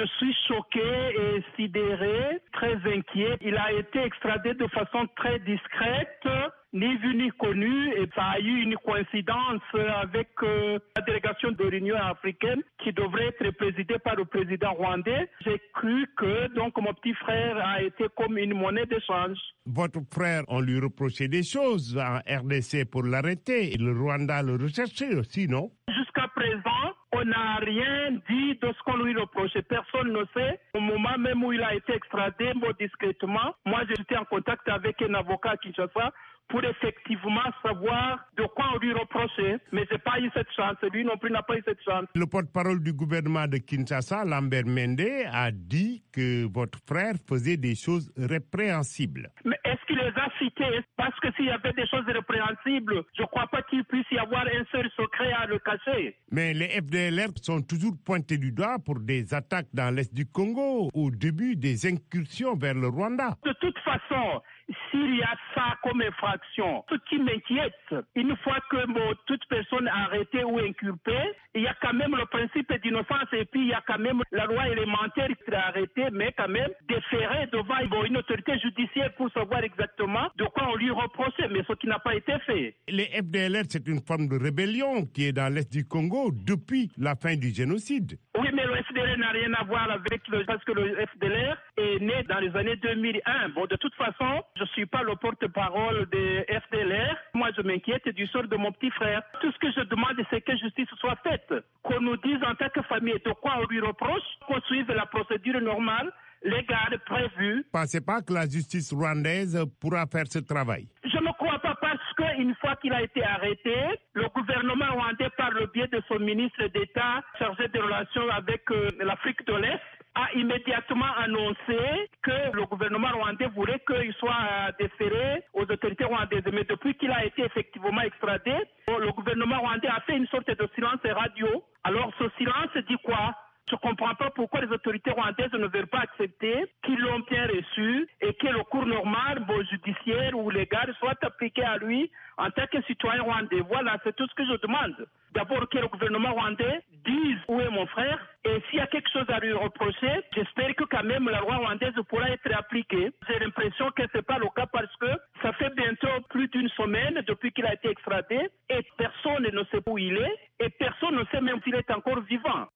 Je suis choqué et sidéré, très inquiet. Il a été extradé de façon très discrète ni vu ni connu et ça a eu une coïncidence avec euh, la délégation de l'Union africaine qui devrait être présidée par le président rwandais. J'ai cru que donc mon petit frère a été comme une monnaie d'échange. Votre frère, on lui reprochait des choses en RDC pour l'arrêter et le Rwanda le recherchait aussi, non? Jusqu'à présent, on n'a rien dit de ce qu'on lui reprochait. Personne ne sait. Au moment même où il a été extradé, discrètement, moi j'étais en contact avec un avocat à Kinshasa pour effectivement savoir de quoi on lui reprochait. Mais j'ai pas eu cette chance. Lui non plus n'a pas eu cette chance. Le porte-parole du gouvernement de Kinshasa, Lambert Mende, a dit que votre frère faisait des choses répréhensibles. Mais les a cités Parce que s'il y avait des choses répréhensibles, je ne crois pas qu'il puisse y avoir un seul secret à le cacher. Mais les FDLR sont toujours pointés du doigt pour des attaques dans l'est du Congo, au début des incursions vers le Rwanda. De toute façon, s'il y a ça comme infraction, ce qui m'inquiète, une fois que bon, toute personne arrêtée ou inculpée, il y a quand même le principe d'innocence et puis il y a quand même la loi élémentaire qui est arrêtée, mais quand même déférée devant bon, une autorité judiciaire pour savoir exactement de quoi on lui reprochait, mais ce qui n'a pas été fait. Les FDLR, c'est une forme de rébellion qui est dans l'Est du Congo depuis la fin du génocide. Oui, mais le FDLR n'a rien à voir avec le... parce que le FDLR est né dans les années 2001. Bon, de toute façon, je ne suis pas le porte-parole des FDLR. Moi, je m'inquiète du sort de mon petit frère. Tout ce que je demande, c'est que justice soit faite. Qu'on nous dise en tant que famille de quoi on lui reproche, qu'on suive la procédure normale légale prévue. Pensez pas que la justice rwandaise pourra faire ce travail Je ne crois pas parce qu'une fois qu'il a été arrêté, le gouvernement rwandais, par le biais de son ministre d'État chargé des relations avec euh, l'Afrique de l'Est, a immédiatement annoncé que le gouvernement rwandais voulait qu'il soit euh, déféré aux autorités rwandaises. Mais depuis qu'il a été effectivement extradé, le gouvernement rwandais a fait une sorte de silence radio. Alors ce silence dit quoi? Je ne comprends pas pourquoi les autorités rwandaises ne veulent pas accepter qu'ils l'ont bien reçu et que le cours normal, bon, judiciaire ou légal, soit appliqué à lui en tant que citoyen rwandais. Voilà, c'est tout ce que je demande. D'abord que le gouvernement rwandais dise où est mon frère et s'il y a quelque chose à lui reprocher, j'espère que quand même la loi rwandaise pourra être appliquée. J'ai l'impression que ce n'est pas le cas parce que ça fait bientôt plus d'une semaine depuis qu'il a été extradé et personne ne sait où il est et personne ne sait même s'il est encore vivant.